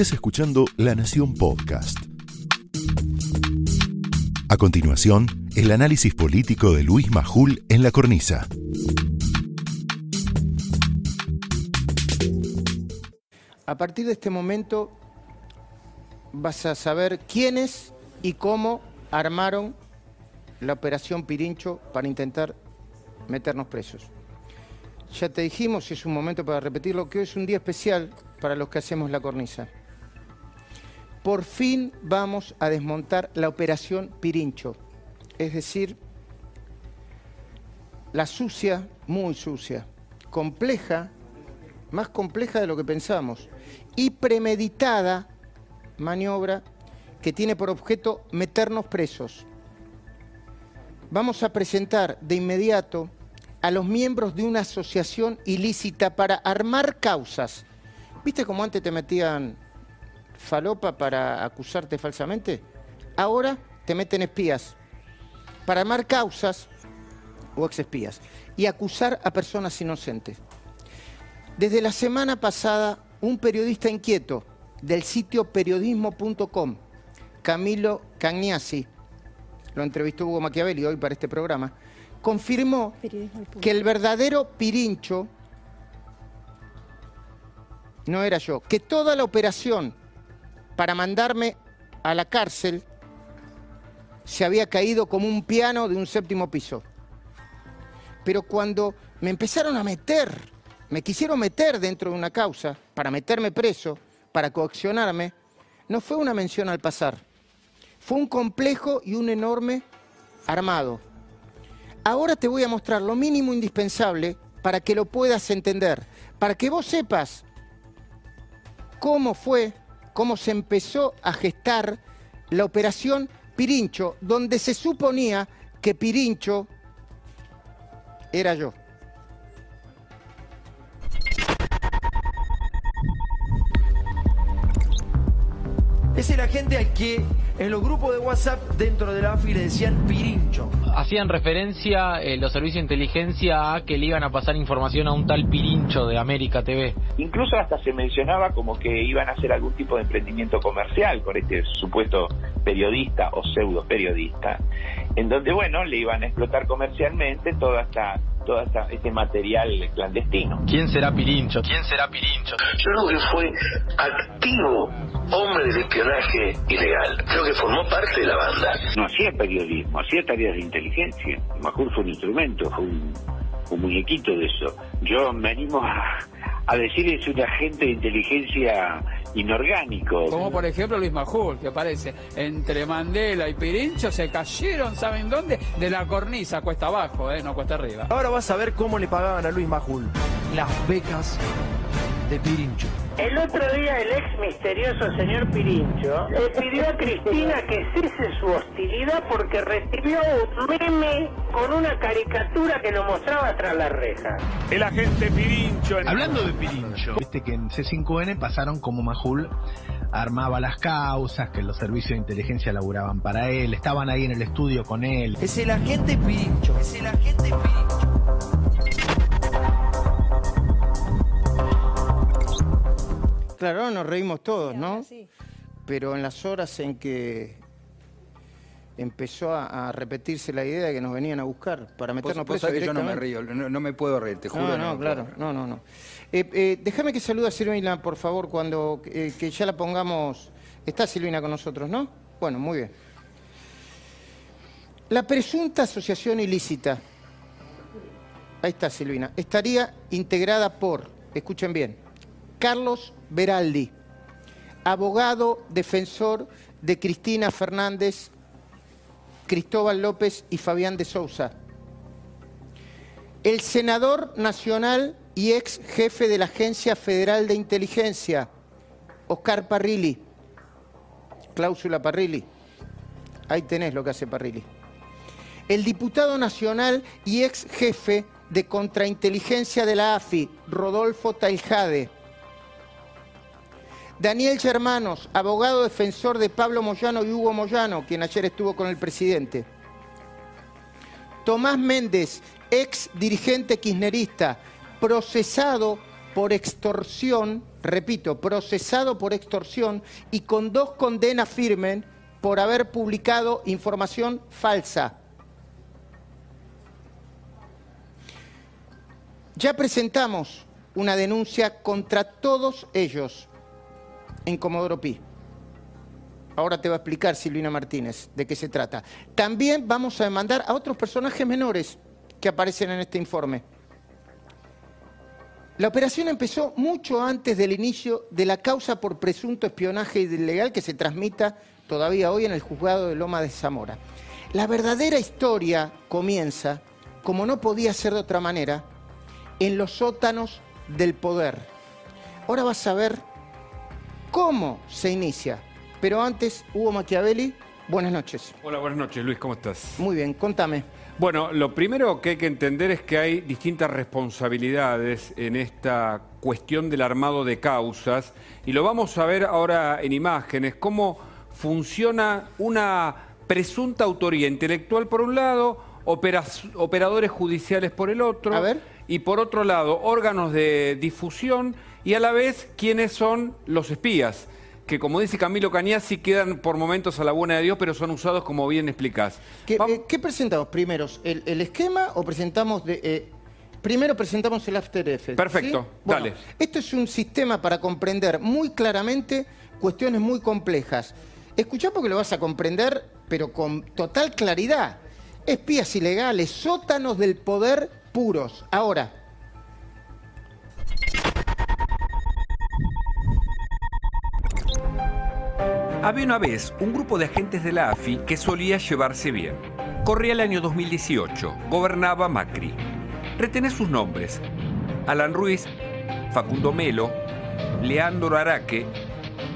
Estás escuchando La Nación Podcast. A continuación, el análisis político de Luis Majul en la cornisa. A partir de este momento vas a saber quiénes y cómo armaron la operación Pirincho para intentar meternos presos. Ya te dijimos, y es un momento para repetirlo, que hoy es un día especial para los que hacemos la cornisa. Por fin vamos a desmontar la operación Pirincho, es decir, la sucia, muy sucia, compleja, más compleja de lo que pensamos, y premeditada maniobra que tiene por objeto meternos presos. Vamos a presentar de inmediato a los miembros de una asociación ilícita para armar causas. ¿Viste cómo antes te metían falopa para acusarte falsamente? Ahora te meten espías para armar causas o exespías y acusar a personas inocentes. Desde la semana pasada, un periodista inquieto del sitio periodismo.com, Camilo Cagnasi, lo entrevistó Hugo Machiavelli hoy para este programa, confirmó que el verdadero Pirincho no era yo, que toda la operación para mandarme a la cárcel se había caído como un piano de un séptimo piso. Pero cuando me empezaron a meter, me quisieron meter dentro de una causa para meterme preso, para coaccionarme, no fue una mención al pasar. Fue un complejo y un enorme armado. Ahora te voy a mostrar lo mínimo indispensable para que lo puedas entender, para que vos sepas cómo fue, cómo se empezó a gestar la operación Pirincho, donde se suponía que Pirincho era yo. Es el agente al que en los grupos de WhatsApp dentro de la AFI le decían Pirincho. Hacían referencia eh, los servicios de inteligencia a que le iban a pasar información a un tal Pirincho de América TV. Incluso hasta se mencionaba como que iban a hacer algún tipo de emprendimiento comercial con este supuesto periodista o pseudo periodista, en donde, bueno, le iban a explotar comercialmente toda esta todo esta, este material clandestino. ¿Quién será Pirincho? ¿Quién será Pirincho? Yo creo que fue activo hombre de espionaje ilegal. Creo que formó parte de la banda. No hacía periodismo, hacía tareas de inteligencia. Majur fue un instrumento, fue un, un muñequito de eso. Yo me animo a, a decir es un agente de inteligencia inorgánico. Como por ejemplo Luis Majul, que aparece entre Mandela y Pirincho, se cayeron, ¿saben dónde? De la cornisa, cuesta abajo, ¿eh? no cuesta arriba. Ahora vas a ver cómo le pagaban a Luis Majul. Las becas de Pirincho. El otro día el ex misterioso señor Pirincho le pidió a Cristina que cese su hostilidad porque recibió un meme con una caricatura que lo mostraba tras la reja. El agente Pirincho. Hablando de Pirincho, viste que en C5N pasaron como Majul armaba las causas, que los servicios de inteligencia laburaban para él, estaban ahí en el estudio con él. Es el agente Pirincho, es el agente Pirincho. Claro, nos reímos todos, ¿no? Pero en las horas en que empezó a, a repetirse la idea de que nos venían a buscar para meternos Vos- vos presos que yo no me río, no, no me puedo reír, te juro. No, no, me claro, no, no, no. Eh, eh, déjame que salude a Silvina, por favor, cuando eh, que ya la pongamos. Está Silvina con nosotros, ¿no? Bueno, muy bien. La presunta asociación ilícita, ahí está Silvina, estaría integrada por, escuchen bien, Carlos Beraldi, abogado defensor de Cristina Fernández, Cristóbal López y Fabián de Sousa. El senador nacional y ex jefe de la Agencia Federal de Inteligencia, Oscar Parrilli. Cláusula Parrilli. Ahí tenés lo que hace Parrilli. El diputado nacional y ex jefe de contrainteligencia de la AFI, Rodolfo Taljade. Daniel Germanos, abogado defensor de Pablo Moyano y Hugo Moyano, quien ayer estuvo con el presidente. Tomás Méndez, ex dirigente kirchnerista, procesado por extorsión, repito, procesado por extorsión y con dos condenas firmes por haber publicado información falsa. Ya presentamos una denuncia contra todos ellos en Comodoro Pi. Ahora te va a explicar Silvina Martínez de qué se trata. También vamos a demandar a otros personajes menores que aparecen en este informe. La operación empezó mucho antes del inicio de la causa por presunto espionaje ilegal que se transmita todavía hoy en el juzgado de Loma de Zamora. La verdadera historia comienza, como no podía ser de otra manera, en los sótanos del poder. Ahora vas a ver cómo se inicia. Pero antes, Hugo Machiavelli, buenas noches. Hola, buenas noches, Luis, ¿cómo estás? Muy bien, contame. Bueno, lo primero que hay que entender es que hay distintas responsabilidades en esta cuestión del armado de causas y lo vamos a ver ahora en imágenes, cómo funciona una presunta autoría intelectual por un lado, operadores judiciales por el otro, y por otro lado órganos de difusión y a la vez quiénes son los espías que como dice Camilo sí quedan por momentos a la buena de Dios, pero son usados como bien explicás. ¿Qué, eh, presentamos primero? ¿El, esquema o presentamos de, eh, primero presentamos el After Effects? Perfecto, dale. Esto es un sistema para comprender muy claramente cuestiones muy complejas. Escuchá porque lo vas a comprender, pero con total claridad. Espías ilegales, sótanos del poder puros. Ahora, Había una vez un grupo de agentes de la AFI que solía llevarse bien. Corría el año 2018, gobernaba Macri. Retené sus nombres. Alan Ruiz, Facundo Melo, Leandro Araque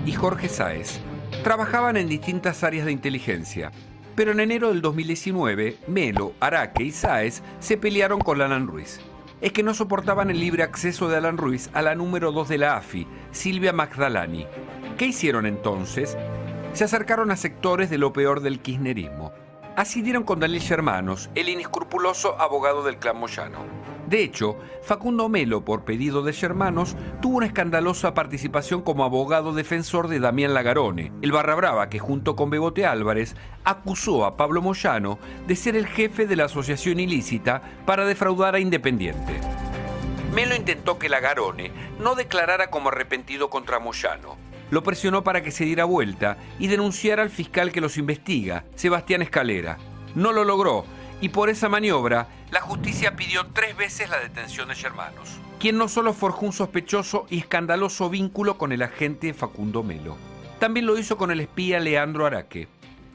y Jorge Sáez. Trabajaban en distintas áreas de inteligencia. Pero en enero del 2019, Melo, Araque y Sáez se pelearon con Alan Ruiz. Es que no soportaban el libre acceso de Alan Ruiz a la número 2 de la AFI, Silvia Magdalani, ¿Qué hicieron entonces? Se acercaron a sectores de lo peor del kirchnerismo. Así dieron con Daniel Hermanos, el inescrupuloso abogado del clan Moyano. De hecho, Facundo Melo, por pedido de Hermanos, tuvo una escandalosa participación como abogado defensor de Damián Lagarone, el barra brava que junto con Bebote Álvarez acusó a Pablo Moyano de ser el jefe de la asociación ilícita para defraudar a Independiente. Melo intentó que Lagarone no declarara como arrepentido contra Moyano, lo presionó para que se diera vuelta y denunciara al fiscal que los investiga, Sebastián Escalera. No lo logró y por esa maniobra la justicia pidió tres veces la detención de Germanos, quien no solo forjó un sospechoso y escandaloso vínculo con el agente Facundo Melo, también lo hizo con el espía Leandro Araque.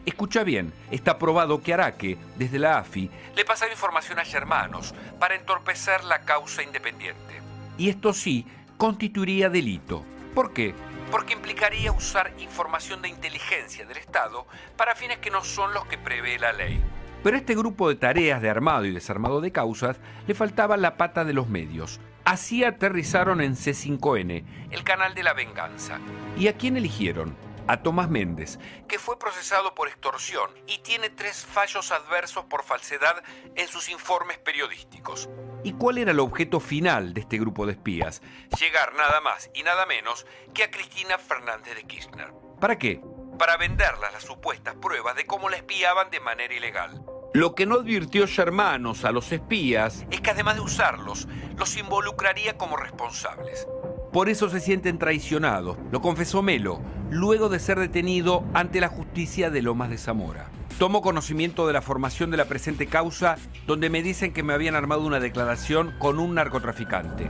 Escucha bien, está probado que Araque, desde la AFI, le pasaba información a Germanos para entorpecer la causa independiente. Y esto sí, constituiría delito. ¿Por qué? porque implicaría usar información de inteligencia del Estado para fines que no son los que prevé la ley. Pero a este grupo de tareas de armado y desarmado de causas le faltaba la pata de los medios. Así aterrizaron en C5N, el canal de la venganza. ¿Y a quién eligieron? a Tomás Méndez, que fue procesado por extorsión y tiene tres fallos adversos por falsedad en sus informes periodísticos. ¿Y cuál era el objeto final de este grupo de espías? Llegar nada más y nada menos que a Cristina Fernández de Kirchner. ¿Para qué? Para venderlas las supuestas pruebas de cómo la espiaban de manera ilegal. Lo que no advirtió Germanos a los espías es que además de usarlos, los involucraría como responsables. Por eso se sienten traicionados, lo confesó Melo, luego de ser detenido ante la justicia de Lomas de Zamora. Tomo conocimiento de la formación de la presente causa, donde me dicen que me habían armado una declaración con un narcotraficante.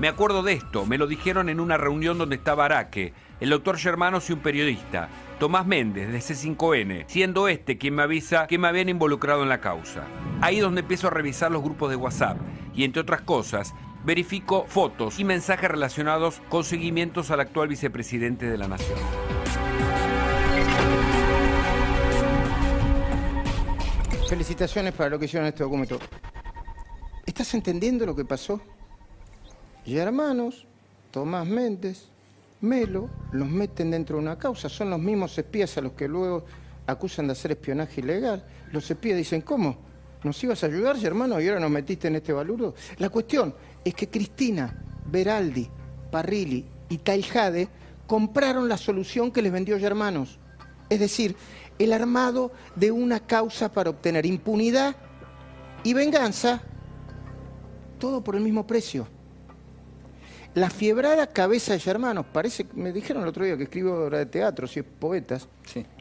Me acuerdo de esto, me lo dijeron en una reunión donde estaba Araque, el doctor Germanos y un periodista, Tomás Méndez, de C5N, siendo este quien me avisa que me habían involucrado en la causa. Ahí donde empiezo a revisar los grupos de WhatsApp y entre otras cosas, verifico fotos y mensajes relacionados con seguimientos al actual vicepresidente de la Nación. Felicitaciones para lo que hicieron este documento. ¿Estás entendiendo lo que pasó? Y hermanos, Tomás Méndez, Melo, los meten dentro de una causa. Son los mismos espías a los que luego acusan de hacer espionaje ilegal. Los espías dicen, ¿cómo? ¿Nos ibas a ayudar, hermano? Y ahora nos metiste en este balurdo. La cuestión es que Cristina Beraldi, Parrilli y Taijade compraron la solución que les vendió Germanos. Es decir, el armado de una causa para obtener impunidad y venganza, todo por el mismo precio. La fiebrada cabeza de Germanos, parece, me dijeron el otro día que escribo obra de teatro, si es poetas,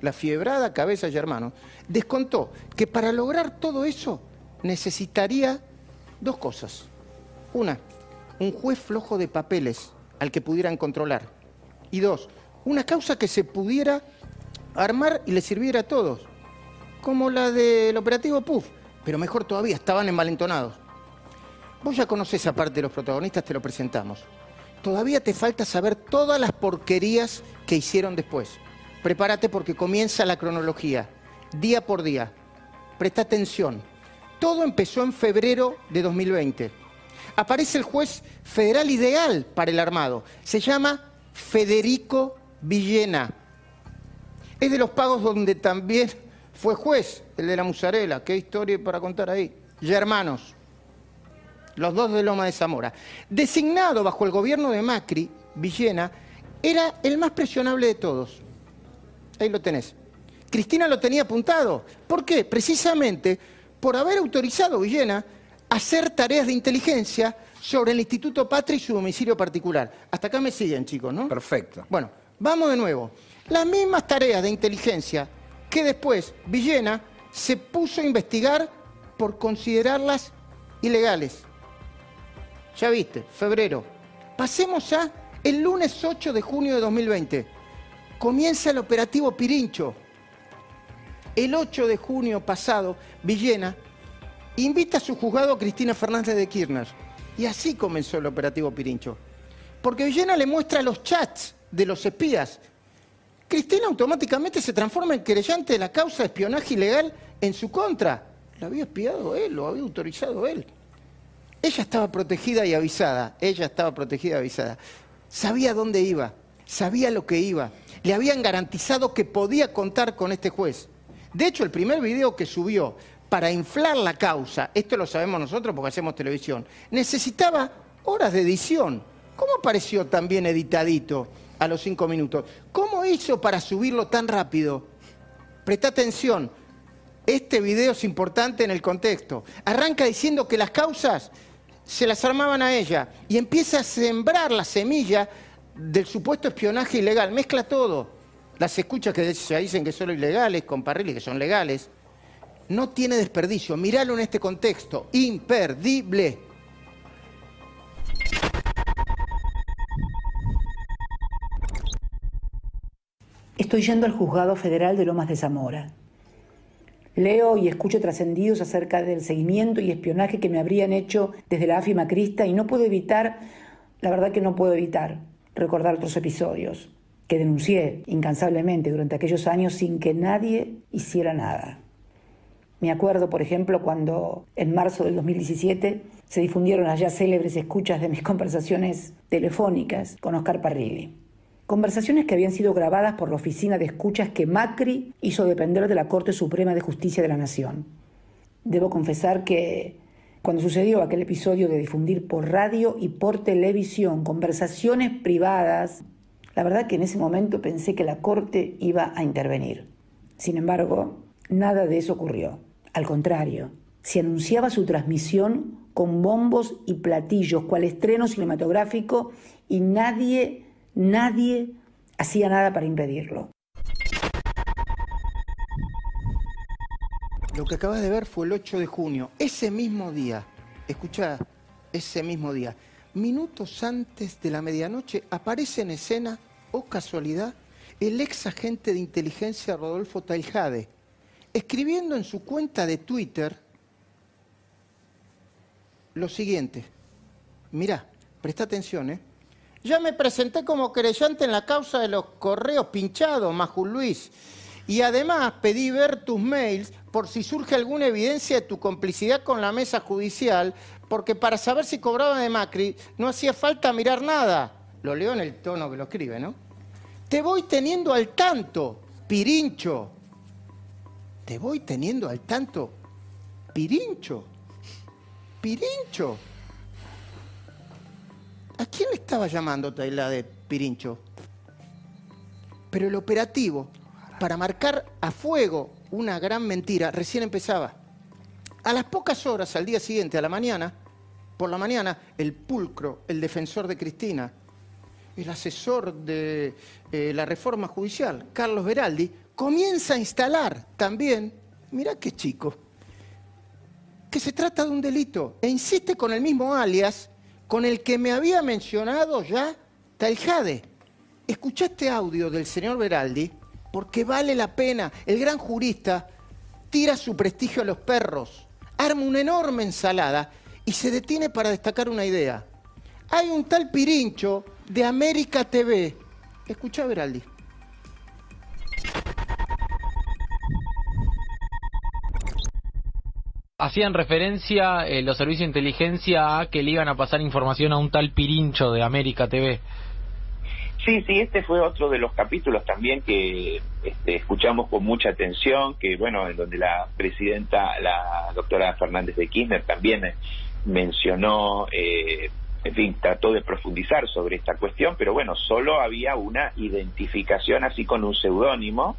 la fiebrada cabeza de Germanos, descontó que para lograr todo eso necesitaría dos cosas. Una, un juez flojo de papeles al que pudieran controlar. Y dos, una causa que se pudiera armar y le sirviera a todos, como la del operativo PUF, pero mejor todavía, estaban envalentonados. Vos ya conocés esa parte de los protagonistas, te lo presentamos. Todavía te falta saber todas las porquerías que hicieron después. Prepárate porque comienza la cronología, día por día. Presta atención. Todo empezó en febrero de 2020. Aparece el juez federal ideal para el armado. Se llama Federico Villena. Es de los pagos donde también fue juez, el de la musarela. Qué historia para contar ahí. Ya hermanos, los dos de Loma de Zamora. Designado bajo el gobierno de Macri, Villena era el más presionable de todos. Ahí lo tenés. Cristina lo tenía apuntado. ¿Por qué? Precisamente por haber autorizado a Villena a hacer tareas de inteligencia sobre el Instituto Patria y su domicilio particular. Hasta acá me siguen, chicos, ¿no? Perfecto. Bueno, vamos de nuevo. Las mismas tareas de inteligencia que después Villena se puso a investigar por considerarlas ilegales. Ya viste, febrero. Pasemos a el lunes 8 de junio de 2020. Comienza el operativo Pirincho. El 8 de junio pasado, Villena invita a su juzgado a Cristina Fernández de Kirchner. Y así comenzó el operativo Pirincho. Porque Villena le muestra los chats de los espías. Cristina automáticamente se transforma en querellante de la causa de espionaje ilegal en su contra. Lo había espiado él, lo había autorizado él. Ella estaba protegida y avisada, ella estaba protegida y avisada. Sabía dónde iba, sabía lo que iba. Le habían garantizado que podía contar con este juez. De hecho, el primer video que subió para inflar la causa, esto lo sabemos nosotros porque hacemos televisión, necesitaba horas de edición. ¿Cómo apareció tan bien editadito a los cinco minutos? ¿Cómo hizo para subirlo tan rápido? Presta atención, este video es importante en el contexto. Arranca diciendo que las causas se las armaban a ella y empieza a sembrar la semilla del supuesto espionaje ilegal. Mezcla todo. Las escuchas que se dicen que son ilegales, con Parrilli que son legales. No tiene desperdicio. Míralo en este contexto. Imperdible. Estoy yendo al juzgado federal de Lomas de Zamora. Leo y escucho trascendidos acerca del seguimiento y espionaje que me habrían hecho desde la AFI Macrista y no puedo evitar, la verdad que no puedo evitar, recordar otros episodios que denuncié incansablemente durante aquellos años sin que nadie hiciera nada. Me acuerdo, por ejemplo, cuando en marzo del 2017 se difundieron ya célebres escuchas de mis conversaciones telefónicas con Oscar Parrilli. Conversaciones que habían sido grabadas por la oficina de escuchas que Macri hizo depender de la Corte Suprema de Justicia de la Nación. Debo confesar que cuando sucedió aquel episodio de difundir por radio y por televisión conversaciones privadas, la verdad que en ese momento pensé que la Corte iba a intervenir. Sin embargo, nada de eso ocurrió. Al contrario, se anunciaba su transmisión con bombos y platillos, cual estreno cinematográfico, y nadie Nadie hacía nada para impedirlo. Lo que acabas de ver fue el 8 de junio. Ese mismo día, escucha, ese mismo día, minutos antes de la medianoche, aparece en escena, o oh casualidad, el ex agente de inteligencia Rodolfo Taijade, escribiendo en su cuenta de Twitter lo siguiente. Mirá, presta atención, ¿eh? Ya me presenté como querellante en la causa de los correos pinchados, Majul Luis. Y además pedí ver tus mails por si surge alguna evidencia de tu complicidad con la mesa judicial, porque para saber si cobraba de Macri no hacía falta mirar nada. Lo leo en el tono que lo escribe, ¿no? Te voy teniendo al tanto, Pirincho. Te voy teniendo al tanto, Pirincho. Pirincho. ¿A quién le estaba llamando de Pirincho? Pero el operativo para marcar a fuego una gran mentira recién empezaba. A las pocas horas, al día siguiente, a la mañana, por la mañana, el pulcro, el defensor de Cristina, el asesor de eh, la reforma judicial, Carlos Beraldi, comienza a instalar también, mira qué chico, que se trata de un delito e insiste con el mismo alias con el que me había mencionado ya Taljade. Escuché este audio del señor Beraldi porque vale la pena. El gran jurista tira su prestigio a los perros, arma una enorme ensalada y se detiene para destacar una idea. Hay un tal Pirincho de América TV. Escucha Beraldi. Hacían referencia eh, los servicios de inteligencia a que le iban a pasar información a un tal Pirincho de América TV. Sí, sí, este fue otro de los capítulos también que este, escuchamos con mucha atención, que bueno, en donde la presidenta, la doctora Fernández de Kirchner también mencionó, eh, en fin, trató de profundizar sobre esta cuestión, pero bueno, solo había una identificación así con un seudónimo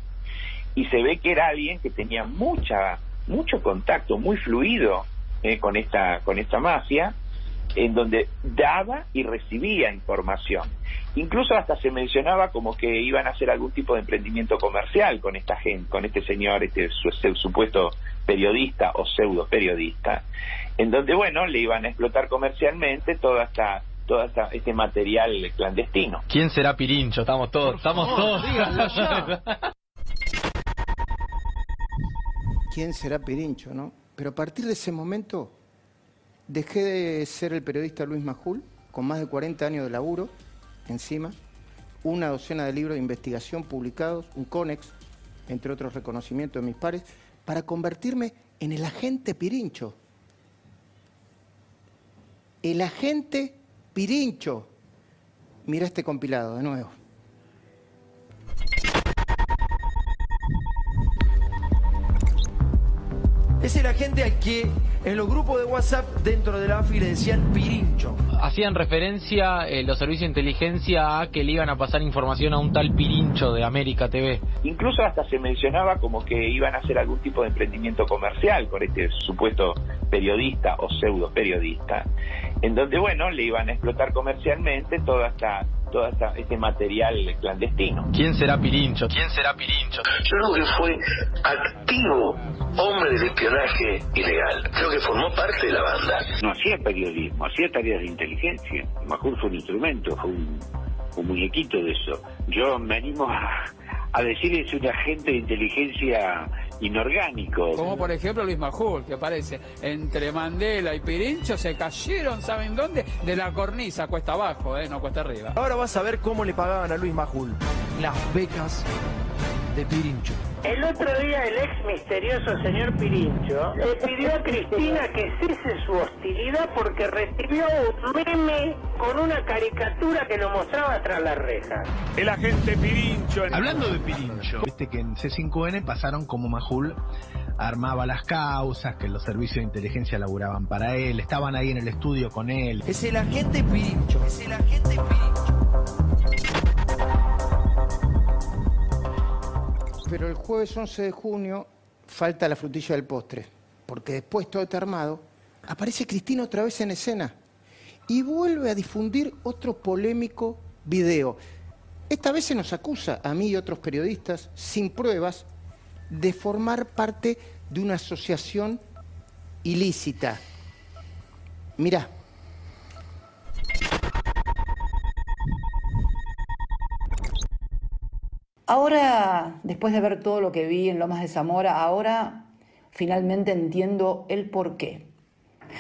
y se ve que era alguien que tenía mucha mucho contacto, muy fluido eh, con, esta, con esta mafia, en donde daba y recibía información. Incluso hasta se mencionaba como que iban a hacer algún tipo de emprendimiento comercial con esta gente, con este señor, este supuesto periodista o pseudo periodista, en donde bueno le iban a explotar comercialmente toda esta todo este material clandestino. ¿Quién será Pirincho? Estamos todos, estamos todos. quién será Pirincho, ¿no? Pero a partir de ese momento dejé de ser el periodista Luis Majul, con más de 40 años de laburo encima, una docena de libros de investigación publicados, un CONEX, entre otros reconocimientos de mis pares, para convertirme en el agente Pirincho. El agente Pirincho. Mira este compilado de nuevo. Es el agente al que en los grupos de WhatsApp dentro de la AFI le decían Pirincho. Hacían referencia eh, los servicios de inteligencia a que le iban a pasar información a un tal Pirincho de América TV. Incluso hasta se mencionaba como que iban a hacer algún tipo de emprendimiento comercial con este supuesto periodista o pseudo periodista, en donde, bueno, le iban a explotar comercialmente toda esta todo este material clandestino. ¿Quién será Pirincho? ¿Quién será Pirincho? Yo creo que fue activo hombre de espionaje ilegal. Creo que formó parte de la banda. No hacía periodismo, hacía tareas de inteligencia. Majul fue un instrumento, fue un, un muñequito de eso. Yo me animo a, a decir es un agente de inteligencia inorgánico. Como por ejemplo Luis Majul, que aparece entre Mandela y Pirincho, se cayeron, ¿saben dónde? De la cornisa, cuesta abajo, ¿eh? no cuesta arriba. Ahora vas a ver cómo le pagaban a Luis Majul las becas de Pirincho. El otro día el ex misterioso señor Pirincho le pidió a Cristina que cese su hostilidad porque recibió un meme con una caricatura que lo mostraba tras la reja. El agente Pirincho. Hablando de Pirincho, viste que en C5N pasaron como Majul armaba las causas, que los servicios de inteligencia laburaban para él, estaban ahí en el estudio con él. Es el agente Pirincho, es el agente Pirincho. Pero el jueves 11 de junio falta la frutilla del postre, porque después todo está aparece Cristina otra vez en escena y vuelve a difundir otro polémico video. Esta vez se nos acusa, a mí y otros periodistas, sin pruebas, de formar parte de una asociación ilícita. Mirá. Ahora, después de ver todo lo que vi en Lomas de Zamora, ahora finalmente entiendo el porqué.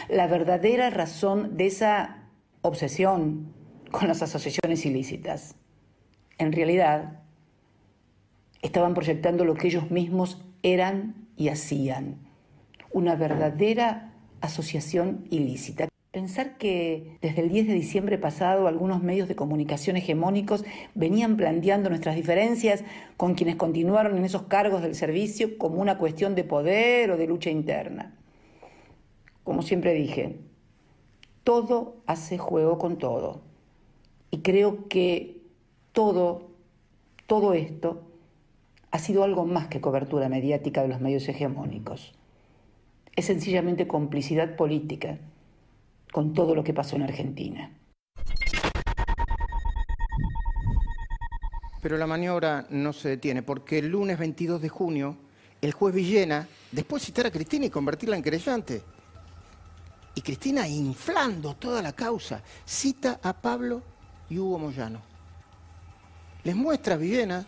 La verdadera razón de esa obsesión con las asociaciones ilícitas. En realidad, estaban proyectando lo que ellos mismos eran y hacían. Una verdadera asociación ilícita. Pensar que desde el 10 de diciembre pasado algunos medios de comunicación hegemónicos venían planteando nuestras diferencias con quienes continuaron en esos cargos del servicio como una cuestión de poder o de lucha interna. Como siempre dije, todo hace juego con todo. Y creo que todo, todo esto ha sido algo más que cobertura mediática de los medios hegemónicos. Es sencillamente complicidad política con todo lo que pasó en Argentina. Pero la maniobra no se detiene, porque el lunes 22 de junio, el juez Villena, después de citar a Cristina y convertirla en querellante, y Cristina inflando toda la causa, cita a Pablo y Hugo Moyano. Les muestra a Villena,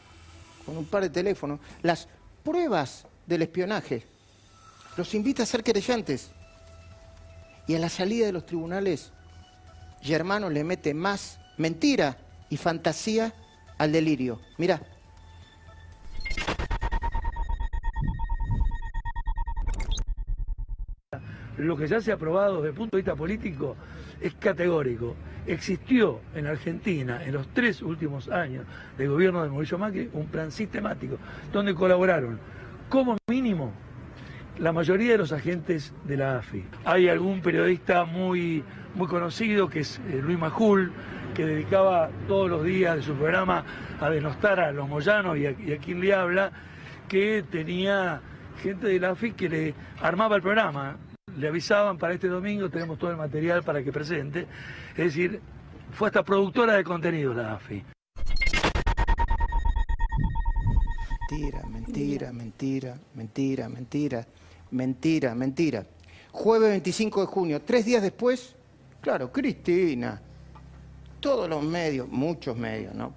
con un par de teléfonos, las pruebas del espionaje. Los invita a ser querellantes. Y a la salida de los tribunales, Germano le mete más mentira y fantasía al delirio. Mira. Lo que ya se ha aprobado desde el punto de vista político es categórico. Existió en Argentina en los tres últimos años del gobierno de Mauricio Macri un plan sistemático donde colaboraron como mínimo la mayoría de los agentes de la AFI. Hay algún periodista muy, muy conocido que es eh, Luis Majul, que dedicaba todos los días de su programa a denostar a los moyanos y a, y a quien le habla, que tenía gente de la AFI que le armaba el programa. Le avisaban para este domingo, tenemos todo el material para que presente. Es decir, fue hasta productora de contenido la AFI. Mentira, mentira, mentira, mentira, mentira, mentira, mentira. Jueves 25 de junio, tres días después, claro, Cristina, todos los medios, muchos medios, ¿no?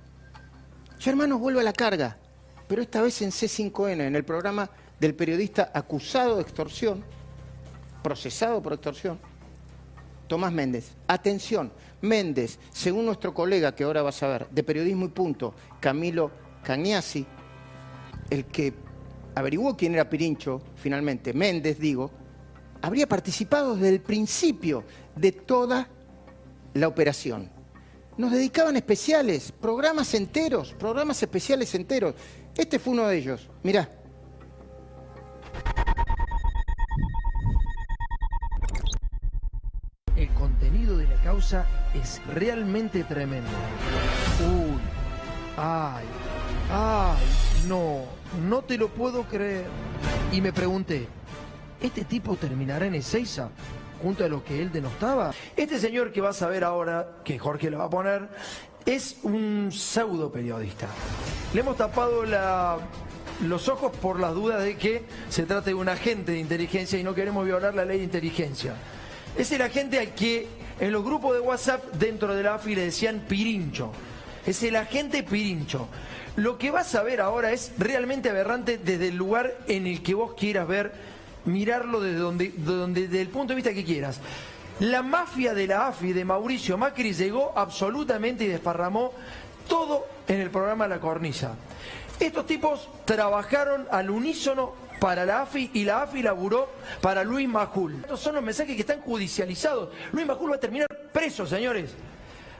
Germano vuelve a la carga, pero esta vez en C5N, en el programa del periodista acusado de extorsión, procesado por extorsión, Tomás Méndez. Atención, Méndez, según nuestro colega que ahora vas a ver, de Periodismo y Punto, Camilo Cañasi, el que averiguó quién era Pirincho, finalmente, Méndez, digo, habría participado desde el principio de toda la operación. Nos dedicaban especiales, programas enteros, programas especiales enteros. Este fue uno de ellos. Mirá. El contenido de la causa es realmente tremendo. Uy, ay, ay, no, no te lo puedo creer. Y me pregunté, ¿este tipo terminará en Ezeiza? junto a lo que él denostaba. Este señor que vas a ver ahora, que Jorge lo va a poner, es un pseudo periodista. Le hemos tapado los ojos por las dudas de que se trata de un agente de inteligencia y no queremos violar la ley de inteligencia. Es el agente al que en los grupos de WhatsApp dentro de la AFI le decían Pirincho. Es el agente Pirincho. Lo que vas a ver ahora es realmente aberrante desde el lugar en el que vos quieras ver mirarlo desde donde, desde el punto de vista que quieras. La mafia de la AFI de Mauricio Macri llegó absolutamente y desparramó todo en el programa La Cornisa. Estos tipos trabajaron al unísono para la AFI y la AFI laburó para Luis Majul. Estos son los mensajes que están judicializados. Luis Majul va a terminar preso, señores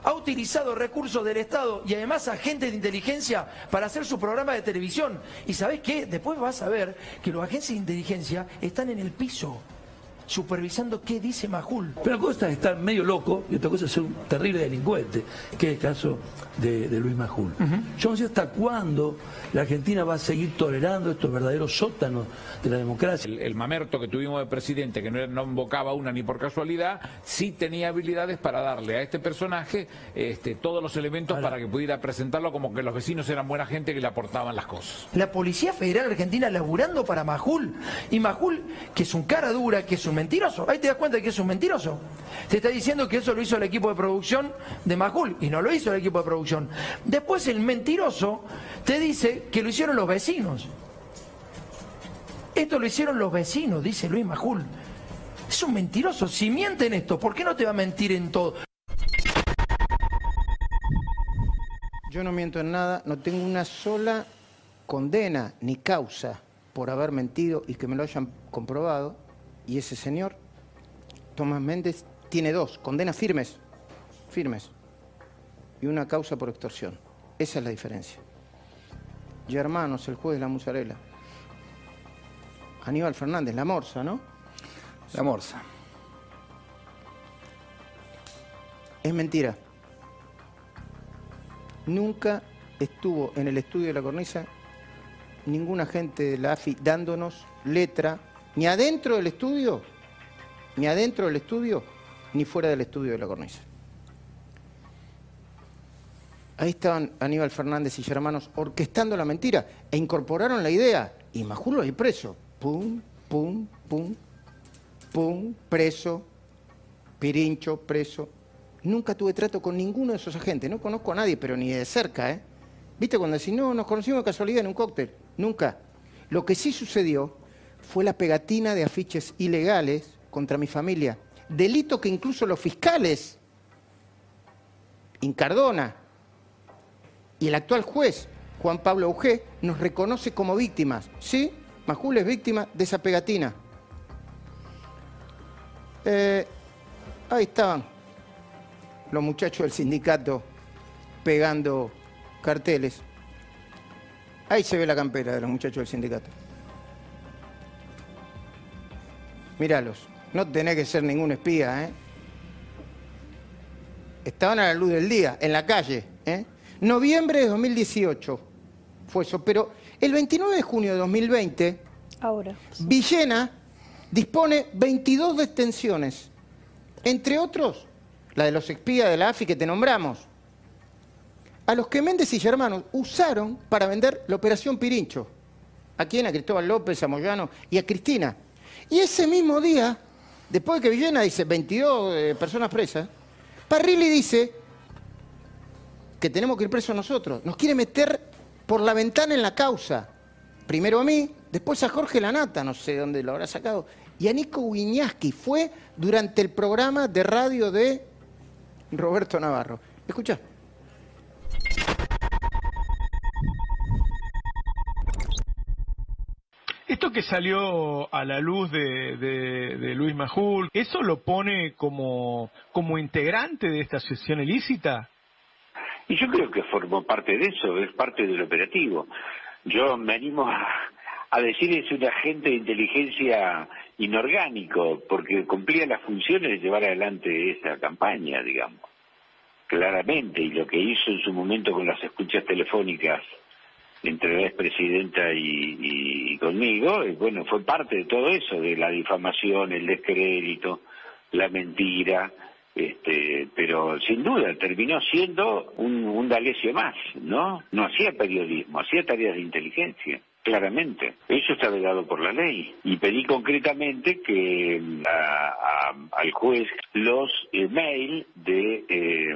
ha utilizado recursos del Estado y además agentes de inteligencia para hacer su programa de televisión. Y ¿sabés qué? Después vas a ver que los agentes de inteligencia están en el piso supervisando qué dice Majul. Pero una cosa es estar medio loco y otra cosa es ser un terrible delincuente, que es el caso de, de Luis Majul. Yo no sé hasta cuándo la Argentina va a seguir tolerando estos verdaderos sótanos de la democracia. El, el mamerto que tuvimos de presidente, que no, no invocaba una ni por casualidad, sí tenía habilidades para darle a este personaje este, todos los elementos para que pudiera presentarlo como que los vecinos eran buena gente que le aportaban las cosas. La Policía Federal Argentina laburando para Majul. Y Majul, que es un cara dura, que es un mentiroso. Ahí te das cuenta de que es un mentiroso. Te está diciendo que eso lo hizo el equipo de producción de Majul. Y no lo hizo el equipo de producción. Después el mentiroso te dice que lo hicieron los vecinos. Esto lo hicieron los vecinos, dice Luis Majul. Es un mentiroso. Si miente en esto, ¿por qué no te va a mentir en todo? Yo no miento en nada, no tengo una sola condena ni causa por haber mentido y que me lo hayan comprobado. Y ese señor, Tomás Méndez, tiene dos condenas firmes, firmes, y una causa por extorsión. Esa es la diferencia. Y hermanos, el juez de la musarela. Aníbal Fernández, la morsa, ¿no? La morsa. Es mentira. nunca estuvo en el estudio de la cornisa ningún agente de la AFI dándonos letra, ni adentro del estudio, ni adentro del estudio, ni fuera del estudio de la cornisa. Ahí estaban Aníbal Fernández y hermanos orquestando la mentira e incorporaron la idea. Y Majulo ahí preso. Pum, pum, pum, pum, preso, Pirincho, preso. Nunca tuve trato con ninguno de esos agentes. No conozco a nadie, pero ni de cerca, ¿eh? ¿Viste cuando decís, no, nos conocimos de casualidad en un cóctel? Nunca. Lo que sí sucedió fue la pegatina de afiches ilegales contra mi familia. Delito que incluso los fiscales, Incardona y el actual juez, Juan Pablo Augé, nos reconoce como víctimas. ¿Sí? Majul es víctima de esa pegatina. Eh, ahí estaban los muchachos del sindicato pegando carteles. Ahí se ve la campera de los muchachos del sindicato. Míralos, no tenés que ser ningún espía, ¿eh? Estaban a la luz del día, en la calle, ¿eh? Noviembre de 2018 fue eso, pero el 29 de junio de 2020, Ahora. Villena dispone 22 detenciones, entre otros la de los espías de la AFI que te nombramos, a los que Méndez y hermanos usaron para vender la operación Pirincho. ¿A quién? A Cristóbal López, a Moyano y a Cristina. Y ese mismo día, después de que Villena dice 22 eh, personas presas, Parrilli dice que tenemos que ir presos nosotros. Nos quiere meter por la ventana en la causa. Primero a mí, después a Jorge Lanata, no sé dónde lo habrá sacado, y a Nico Wiñaski. Fue durante el programa de radio de Roberto Navarro. Escucha. Esto que salió a la luz de, de- Luis Majul, ¿eso lo pone como, como integrante de esta sesión ilícita? Y yo creo que formó parte de eso, es parte del operativo. Yo me animo a, a decir es un agente de inteligencia inorgánico, porque cumplía las funciones de llevar adelante esa campaña, digamos. Claramente, y lo que hizo en su momento con las escuchas telefónicas entre la expresidenta y, y- conmigo, eh, bueno, fue parte de todo eso, de la difamación, el descrédito, la mentira, este, pero sin duda terminó siendo un, un más, ¿no? No hacía periodismo, hacía tareas de inteligencia. Claramente, eso está vedado por la ley. Y pedí concretamente que mm, a- a- al juez los email de, eh,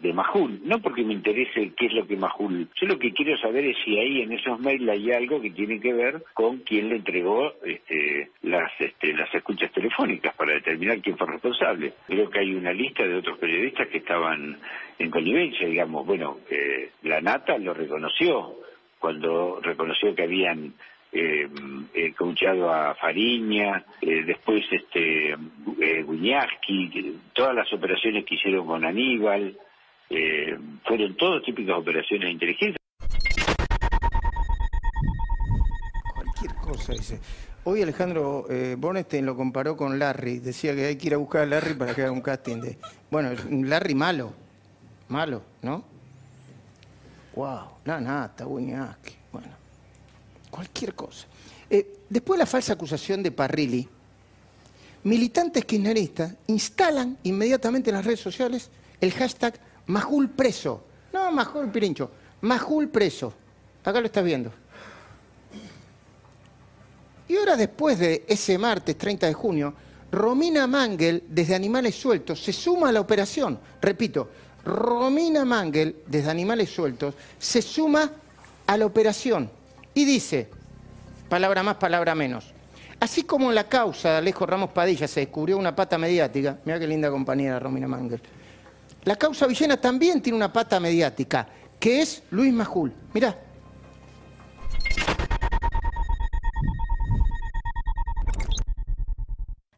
de Majul, no porque me interese qué es lo que Majul, yo lo que quiero saber es si ahí en esos mails hay algo que tiene que ver con quién le entregó este, las, este, las escuchas telefónicas para determinar quién fue responsable. Creo que hay una lista de otros periodistas que estaban en connivencia, digamos, bueno, eh, la Nata lo reconoció cuando reconoció que habían eh, eh, a Fariña, eh, después este eh, Guiñaski, que- todas las operaciones que hicieron con Aníbal, eh, fueron todas típicas operaciones de inteligencia. Cualquier cosa dice. Hoy Alejandro eh, lo comparó con Larry. Decía que hay que ir a buscar a Larry para que haga un casting de. Bueno, Larry malo. Malo, ¿no? Wow, nata, Buñaski. Bueno, cualquier cosa. Eh, después de la falsa acusación de Parrilli, militantes kirchneristas instalan inmediatamente en las redes sociales el hashtag Majul preso. No, Majul Pirincho, Majul preso. Acá lo estás viendo. Y horas después de ese martes 30 de junio, Romina Mangel, desde Animales Sueltos, se suma a la operación. Repito, Romina Mangel, desde Animales Sueltos, se suma a la operación y dice, palabra más, palabra menos. Así como en la causa de Alejo Ramos Padilla se descubrió una pata mediática, mira qué linda compañera Romina Mangel, la causa Villena también tiene una pata mediática, que es Luis Majul. Mirá,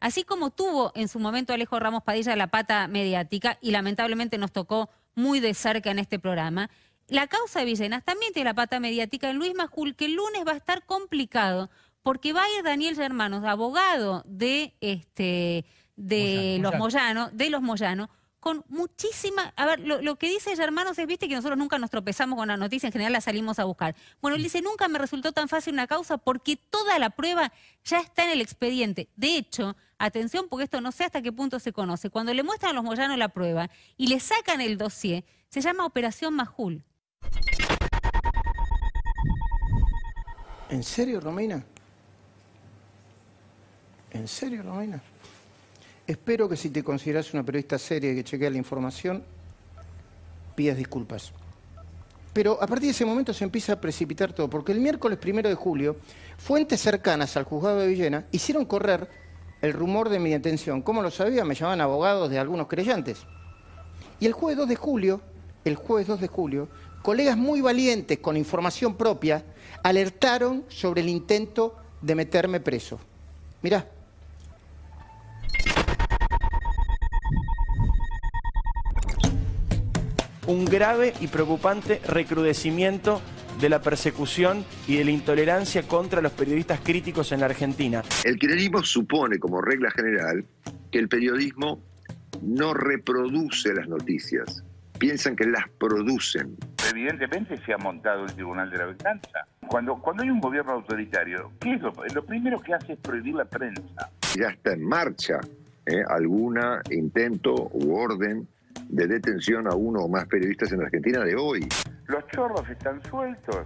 Así como tuvo en su momento Alejo Ramos Padilla la pata mediática, y lamentablemente nos tocó muy de cerca en este programa, la causa de Villenas también tiene la pata mediática en Luis Majul, que el lunes va a estar complicado, porque va a ir Daniel Germanos, abogado de, este, de Moyano, los Moyano. Moyano, de los Moyano, con muchísima... A ver, lo, lo que dice Germanos es, viste, que nosotros nunca nos tropezamos con la noticia, en general la salimos a buscar. Bueno, él dice, nunca me resultó tan fácil una causa porque toda la prueba ya está en el expediente. De hecho, atención, porque esto no sé hasta qué punto se conoce, cuando le muestran a los Moyanos la prueba y le sacan el dossier, se llama Operación Majul. ¿En serio, Romina? ¿En serio, Romina? Espero que si te consideras una periodista seria y que chequea la información, pidas disculpas. Pero a partir de ese momento se empieza a precipitar todo, porque el miércoles primero de julio, fuentes cercanas al juzgado de Villena hicieron correr el rumor de mi detención. ¿Cómo lo sabía? Me llamaban abogados de algunos creyentes. Y el jueves 2 de julio, el jueves 2 de julio, colegas muy valientes con información propia alertaron sobre el intento de meterme preso. Mirá. Un grave y preocupante recrudecimiento de la persecución y de la intolerancia contra los periodistas críticos en la Argentina. El kirchnerismo supone como regla general que el periodismo no reproduce las noticias, piensan que las producen. Evidentemente se ha montado el Tribunal de la Venganza. Cuando, cuando hay un gobierno autoritario, ¿qué es lo, lo primero que hace es prohibir la prensa? Ya está en marcha ¿eh? algún intento u orden de detención a uno o más periodistas en Argentina de hoy. Los chorros están sueltos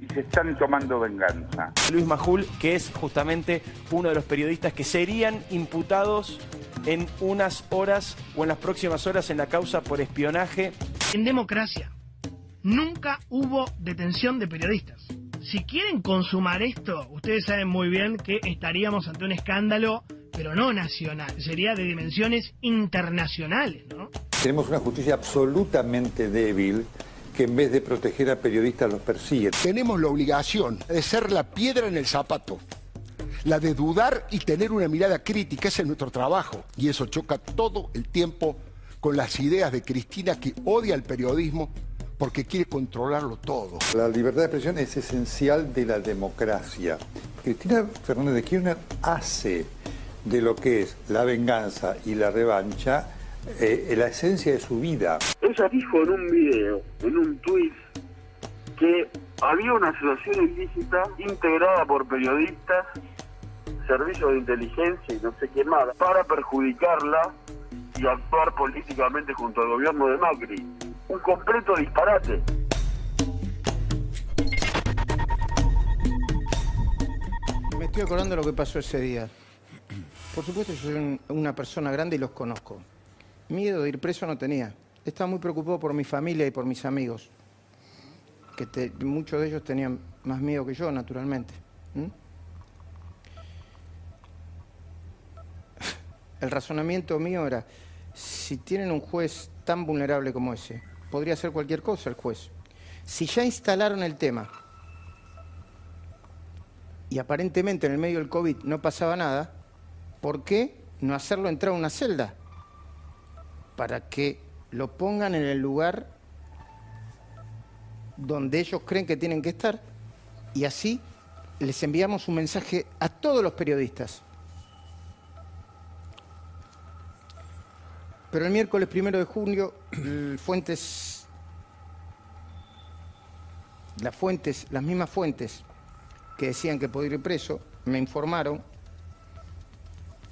y se están tomando venganza. Luis Majul, que es justamente uno de los periodistas que serían imputados en unas horas o en las próximas horas en la causa por espionaje. En democracia nunca hubo detención de periodistas. Si quieren consumar esto, ustedes saben muy bien que estaríamos ante un escándalo, pero no nacional, sería de dimensiones internacionales, ¿no? Tenemos una justicia absolutamente débil que en vez de proteger a periodistas los persigue. Tenemos la obligación de ser la piedra en el zapato, la de dudar y tener una mirada crítica, ese es nuestro trabajo. Y eso choca todo el tiempo con las ideas de Cristina que odia el periodismo porque quiere controlarlo todo. La libertad de expresión es esencial de la democracia. Cristina Fernández de Kirchner hace de lo que es la venganza y la revancha eh, la esencia de su vida. Ella dijo en un video, en un tuit, que había una asociación ilícita integrada por periodistas, servicios de inteligencia y no sé qué más, para perjudicarla y actuar políticamente junto al gobierno de Macri. Un completo disparate. Me estoy acordando de lo que pasó ese día. Por supuesto, yo soy un- una persona grande y los conozco. Miedo de ir preso no tenía. Estaba muy preocupado por mi familia y por mis amigos. Que te- muchos de ellos tenían más miedo que yo, naturalmente. El razonamiento mío era, si tienen un juez tan vulnerable como ese, podría hacer cualquier cosa el juez. Si ya instalaron el tema y aparentemente en el medio del COVID no pasaba nada, ¿por qué no hacerlo entrar a una celda? Para que lo pongan en el lugar donde ellos creen que tienen que estar y así les enviamos un mensaje a todos los periodistas. Pero el miércoles primero de junio, fuentes, las fuentes, las mismas fuentes que decían que podía ir preso, me informaron.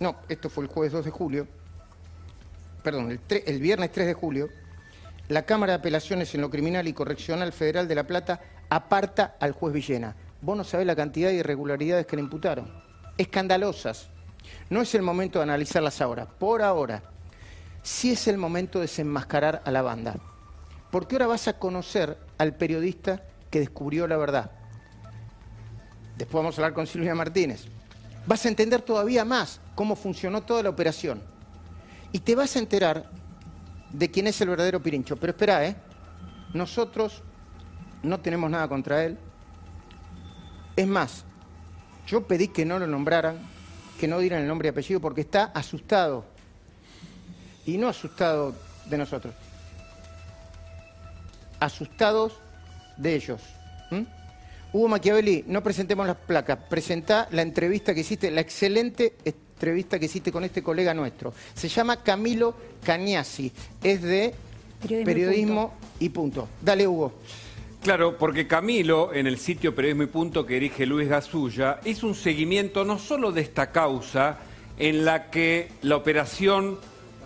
No, esto fue el jueves 2 de julio, perdón, el, viernes 3 de julio, la Cámara de Apelaciones en lo Criminal y Correccional Federal de La Plata aparta al juez Villena. Vos no sabés la cantidad de irregularidades que le imputaron. Escandalosas. No es el momento de analizarlas ahora. Por ahora, sí es el momento de desenmascarar a la banda. Porque ahora vas a conocer al periodista que descubrió la verdad. Después vamos a hablar con Silvia Martínez. Vas a entender todavía más cómo funcionó toda la operación. Y te vas a enterar de quién es el verdadero Pirincho. Pero espera, ¿eh? Nosotros no tenemos nada contra él. Es más, yo pedí que no lo nombraran, que no dieran el nombre y apellido, porque está asustado. Y no asustado de nosotros. Asustados de ellos. Hugo Machiavelli, no presentemos las placas, presentá la entrevista que hiciste, la excelente entrevista que hiciste con este colega nuestro. Se llama Camilo Cañasi, es de Periodismo y periodismo y punto. Dale, Hugo. Claro, porque Camilo, en el sitio Periodismo y Punto que dirige Luis Gasulla, hizo un seguimiento no solo de esta causa, en la que la operación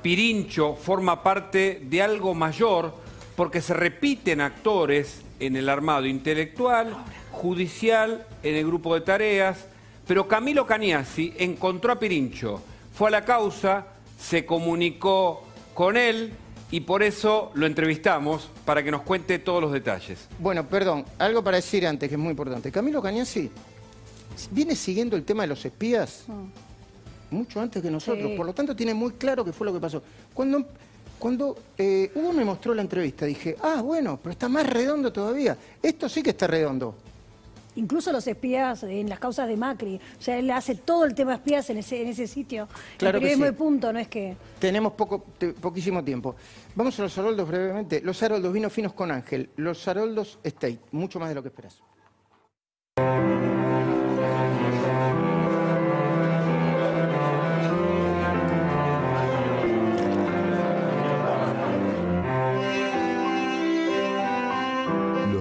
Pirincho forma parte de algo mayor, porque se repiten actores en el armado intelectual, judicial, en el grupo de tareas, pero Camilo Caniasi encontró a Pirincho, fue a la causa, se comunicó con él y por eso lo entrevistamos para que nos cuente todos los detalles. Bueno, perdón, algo para decir antes que es muy importante. Camilo Cañasi viene siguiendo el tema de los espías mucho antes que nosotros, Sí. por lo tanto tiene muy claro qué fue lo que pasó. Cuando, cuando eh, Hugo me mostró la entrevista, dije, ah, bueno, pero está más redondo todavía. Esto sí que está redondo. Incluso los espías en las causas de Macri. O sea, él hace todo el tema espías en ese, en ese sitio. Claro el que sí. de punto, no es que... Tenemos poco, te- poquísimo tiempo. Vamos a los Haroldos brevemente. Los Haroldos vinos finos con Ángel. Los Haroldos State, mucho más de lo que esperas.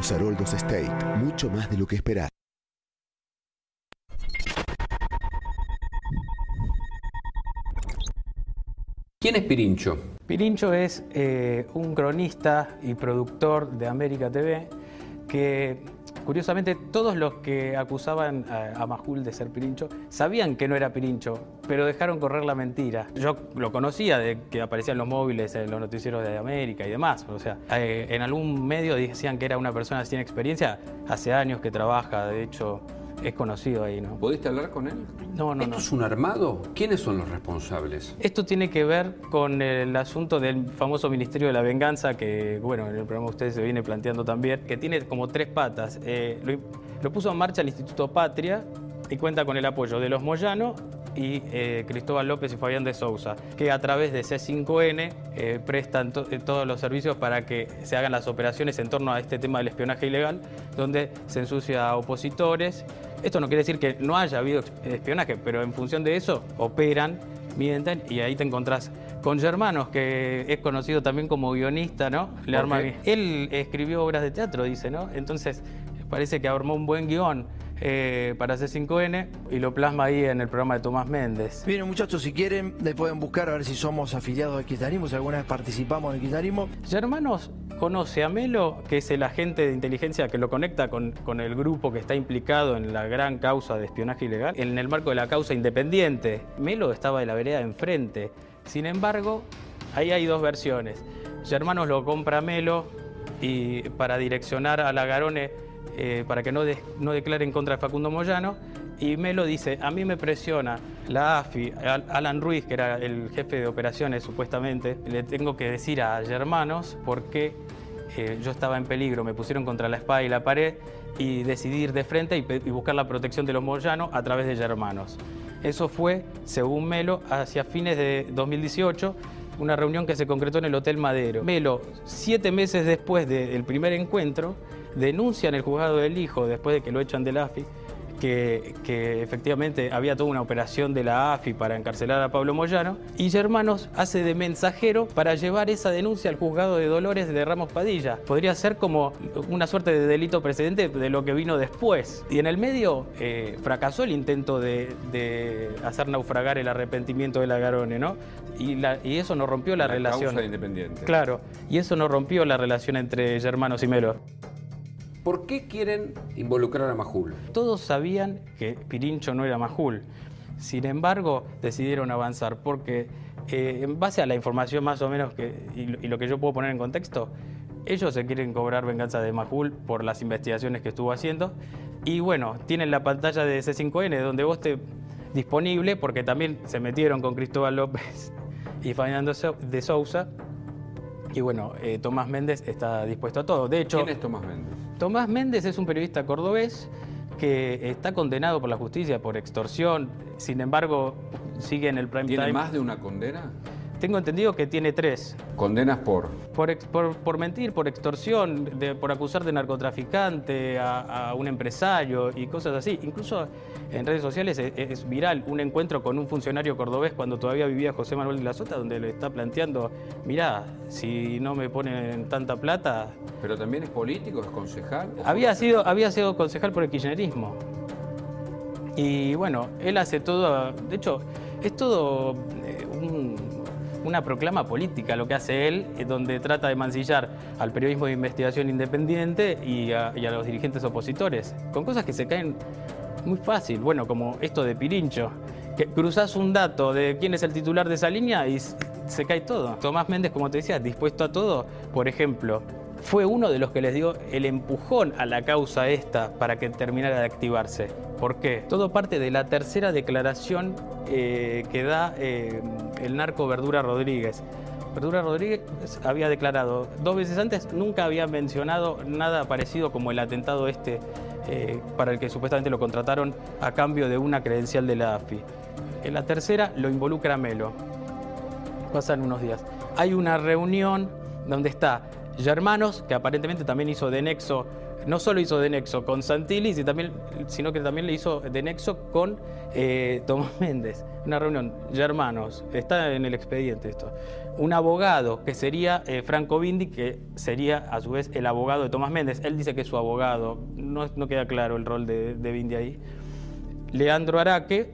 Los Haroldos State, mucho más de lo que esperás. ¿Quién es Pirincho? Pirincho es eh, un cronista y productor de América TV que, curiosamente, todos los que acusaban a, Majul de ser Pirincho sabían que no era Pirincho, pero dejaron correr la mentira. Yo lo conocía de que aparecían los móviles en los noticieros de América y demás. O sea, eh, en algún medio decían que era una persona sin experiencia. Hace años que trabaja, de hecho, es conocido ahí, ¿no? ¿Pudiste hablar con él? No, no, ¿Esto no. es un armado? ¿Quiénes son los responsables? Esto tiene que ver con el asunto del famoso Ministerio de la Venganza, que, bueno, en el programa de ustedes se viene planteando también, que tiene como tres patas. Eh, lo, lo puso en marcha el Instituto Patria y cuenta con el apoyo de los Moyano y eh, Cristóbal López y Fabián de Sousa, que a través de C5N eh, prestan to- eh, todos los servicios para que se hagan las operaciones en torno a este tema del espionaje ilegal, donde se ensucia a opositores. Esto no quiere decir que no haya habido espionaje, pero en función de eso operan, mienten y ahí te encontrás con Germanos, que es conocido también como guionista, ¿no? Le ¿Por arma. Él escribió obras de teatro, dice, ¿no? Entonces parece que armó un buen guion eh, para C5N y lo plasma ahí en el programa de Tomás Méndez. Bien, muchachos, si quieren, le pueden buscar a ver si somos afiliados del kirchnerismo, si alguna vez participamos del kirchnerismo. Germanos conoce a Melo, que es el agente de inteligencia que lo conecta con, con el grupo que está implicado en la gran causa de espionaje ilegal, en el marco de la causa independiente. Melo estaba de la vereda enfrente. Sin embargo, ahí hay dos versiones. Germanos lo compra a Melo y para direccionar a la Garone eh, para que no, de- no declare en contra de Facundo Moyano. Y Melo dice, a mí me presiona la AFI, Al- Alan Ruiz, que era el jefe de operaciones supuestamente, le tengo que decir a Germanos por qué eh, yo estaba en peligro, me pusieron contra la espada y la pared y decidí ir de frente y, buscar la protección de los Moyano a través de Germanos. Eso fue, según Melo, hacia fines de 2018, una reunión que se concretó en el Hotel Madero. Melo, siete meses después del primer encuentro, denuncia en el juzgado del hijo, después de que lo echan del AFI, que, que efectivamente había toda una operación de la AFI para encarcelar a Pablo Moyano, y Germanos hace de mensajero para llevar esa denuncia al juzgado de Dolores de Ramos Padilla. Podría ser como una suerte de delito precedente de lo que vino después. Y en el medio eh, fracasó el intento de, de hacer naufragar el arrepentimiento de la Garone, ¿no? Y, la- y eso no rompió la, La relación. causa independiente. Claro, y eso no rompió la relación entre Germanos y Melo. ¿Por qué quieren involucrar a Majul? Todos sabían que Pirincho no era Majul. Sin embargo, decidieron avanzar porque, eh, en base a la información más o menos que, y, lo, y lo que yo puedo poner en contexto, ellos se quieren cobrar venganza de Majul por las investigaciones que estuvo haciendo. Y bueno, tienen la pantalla de C5N donde vos te disponible porque también se metieron con Cristóbal López y Fernando de Sousa. Y bueno, eh, Tomás Méndez está dispuesto a todo. De hecho, ¿Quién es Tomás Méndez? Tomás Méndez es un periodista cordobés que está condenado por la justicia por extorsión, sin embargo sigue en el prime ¿Tiene time. más de una condena? Tengo entendido que tiene tres. Condenas por. Por, por, por mentir, por extorsión, de- por acusar de narcotraficante a, a un empresario y cosas así. Incluso en redes sociales es, es viral un encuentro con un funcionario cordobés cuando todavía vivía José Manuel de la Sota, donde le está planteando, mirá, si no me ponen tanta plata... Pero también es político, es concejal. ¿o Había sido, había sido concejal por el kirchnerismo. Y bueno, él hace todo, de hecho, es todo eh, un- una proclama política. Lo que hace él, donde trata de mancillar al periodismo de investigación independiente y a, los dirigentes opositores, con cosas que se caen muy fácil, bueno, como esto de Pirincho, que cruzás un dato de quién es el titular de esa línea y se cae todo. Tomás Méndez, como te decía, dispuesto a todo, por ejemplo, fue uno de los que les dio el empujón a la causa esta para que terminara de activarse. ¿Por qué? Todo parte de la tercera declaración eh, que da eh, el narco Verdura Rodríguez. Verdura Rodríguez había declarado dos veces antes, nunca había mencionado nada parecido como el atentado este eh, para el que supuestamente lo contrataron a cambio de una credencial de la AFI. En la tercera lo involucra Melo. Pasan unos días. Hay una reunión donde está Germanos, que aparentemente también hizo de nexo, no solo hizo de nexo con Santilli, sino que también le hizo de nexo con eh, Tomás Méndez. Una reunión, Germanos, está en el expediente esto. Un abogado, que sería eh, Franco Bindi, que sería a su vez el abogado de Tomás Méndez. Él dice que es su abogado, no, queda claro el rol de, de Bindi ahí. Leandro Araque,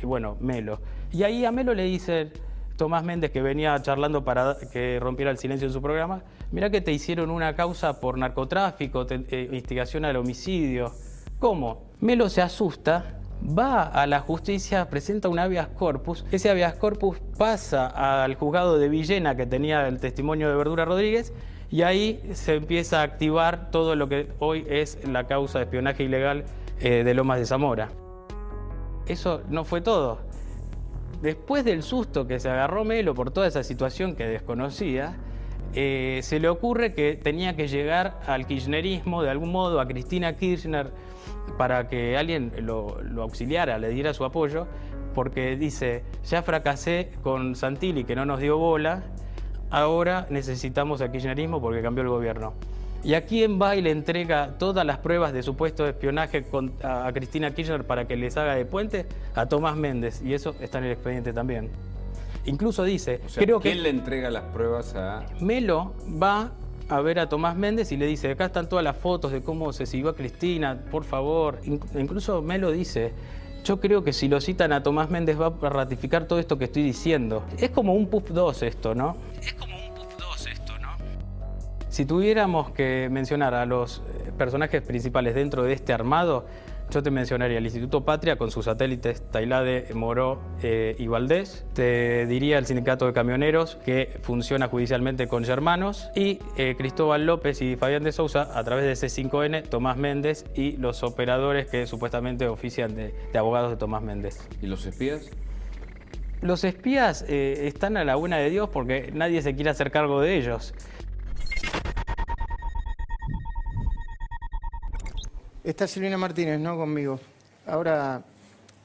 y bueno, Melo. Y ahí a Melo le dice Tomás Méndez, que venía charlando para que rompiera el silencio en su programa, mirá que te hicieron una causa por narcotráfico, te- eh, instigación al homicidio. ¿Cómo? Melo se asusta, va a la justicia, presenta un habeas corpus, ese habeas corpus pasa al juzgado de Villena, que tenía el testimonio de Verdura Rodríguez, y ahí se empieza a activar todo lo que hoy es la causa de espionaje ilegal eh, de Lomas de Zamora. Eso no fue todo. Después del susto que se agarró Melo por toda esa situación que desconocía, eh, se le ocurre que tenía que llegar al kirchnerismo de algún modo, a Cristina Kirchner, para que alguien lo, lo auxiliara, le diera su apoyo, porque dice, ya fracasé con Santilli que no nos dio bola, ahora necesitamos al kirchnerismo porque cambió el gobierno. ¿Y a quién va y le entrega todas las pruebas de supuesto espionaje con- a, a Cristina Kirchner para que les haga de puente? A Tomás Méndez, y eso está en el expediente también. Incluso dice, O sea, creo que... ¿quién le entrega las pruebas a.? Melo va a ver a Tomás Méndez y le dice, acá están todas las fotos de cómo se siguió a Cristina, por favor. In- incluso Melo dice, yo creo que si lo citan a Tomás Méndez va a ratificar todo esto que estoy diciendo. Es como un PUF 2 esto, ¿no? Es como Si tuviéramos que mencionar a los eh, personajes principales dentro de este armado, yo te mencionaría el Instituto Patria con sus satélites Tailade, Moró eh, y Valdés. Te diría el Sindicato de Camioneros que funciona judicialmente con Germanos. Y eh, Cristóbal López y Fabián de Sousa a través de C5N, Tomás Méndez y los operadores que supuestamente ofician de, de abogados de Tomás Méndez. ¿Y los espías? Los espías eh, están a la buena de Dios porque nadie se quiere hacer cargo de ellos. Está Silvina Martínez, ¿no? Conmigo. Ahora,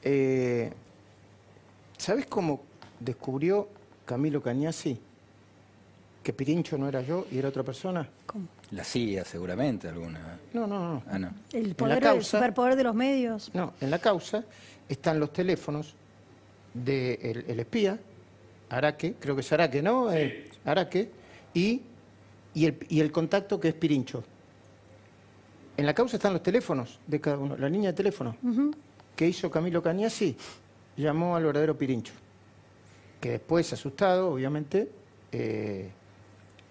eh, ¿sabes cómo descubrió Camilo Cañasi que Pirincho no era yo y era otra persona? La CIA, seguramente, alguna. No, no, no. Ah, no. El la poder, el superpoder de los medios. No, en la causa están los teléfonos del el espía, Araque, creo que es Araque, ¿no? Eh, Araque, y, y, el, y el contacto que es Pirincho. En la causa están los teléfonos de cada uno, la línea de teléfono. que hizo Camilo Cañasi? Llamó al verdadero Pirincho, que después, asustado, obviamente, eh,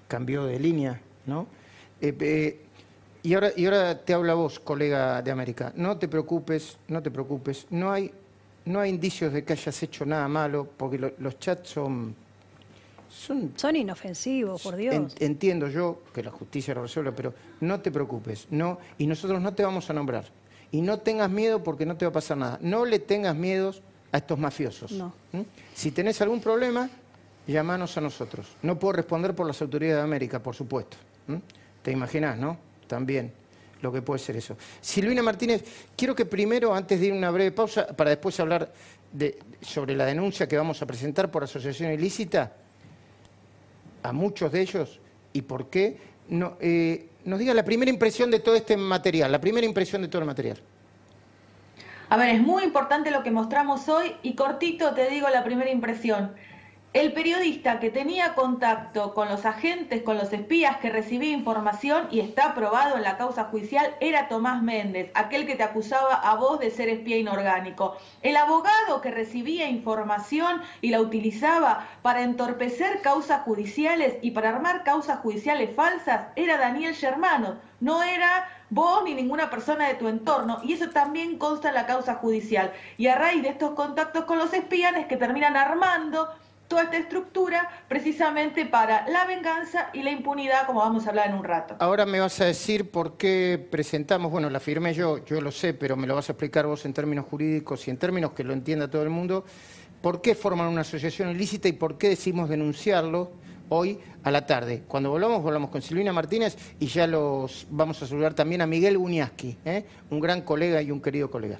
cambió de línea, ¿no? Eh, eh, y, ahora, y ahora te habla vos, colega de América. No te preocupes, no te preocupes. No hay, no hay indicios de que hayas hecho nada malo, porque lo- los chats son... Son, Son inofensivos, por Dios. En- entiendo yo que la justicia lo resuelve, pero no te preocupes, no, y nosotros no te vamos a nombrar. Y no tengas miedo porque no te va a pasar nada. No le tengas miedos a estos mafiosos. No. ¿Mm? Si tenés algún problema, llámanos a nosotros. No puedo responder por las autoridades de América, por supuesto. ¿Mm? Te imaginás, ¿no? También lo que puede ser eso. Silvina Martínez, quiero que primero, antes de ir a una breve pausa, para después hablar de- sobre la denuncia que vamos a presentar por asociación ilícita, a muchos de ellos y por qué, no, eh, nos diga la primera impresión de todo este material, la primera impresión de todo el material. A ver, es muy importante lo que mostramos hoy y cortito te digo la primera impresión. El periodista que tenía contacto con los agentes, con los espías que recibía información y está aprobado en la causa judicial era Tomás Méndez, aquel que te acusaba a vos de ser espía inorgánico. El abogado que recibía información y la utilizaba para entorpecer causas judiciales y para armar causas judiciales falsas era Daniel Germano, no era vos ni ninguna persona de tu entorno, y eso también consta en la causa judicial. Y a raíz de estos contactos con los espías que terminan armando toda esta estructura precisamente para la venganza y la impunidad, como vamos a hablar en un rato. Ahora me vas a decir por qué presentamos, bueno, la firmé yo, yo lo sé, pero me lo vas a explicar vos en términos jurídicos y en términos que lo entienda todo el mundo, por qué forman una asociación ilícita y por qué decimos denunciarlo hoy a la tarde. Cuando volvamos, volvamos con Silvina Martínez y ya los vamos a saludar también a Miguel Uñaski, ¿eh? un gran colega y un querido colega.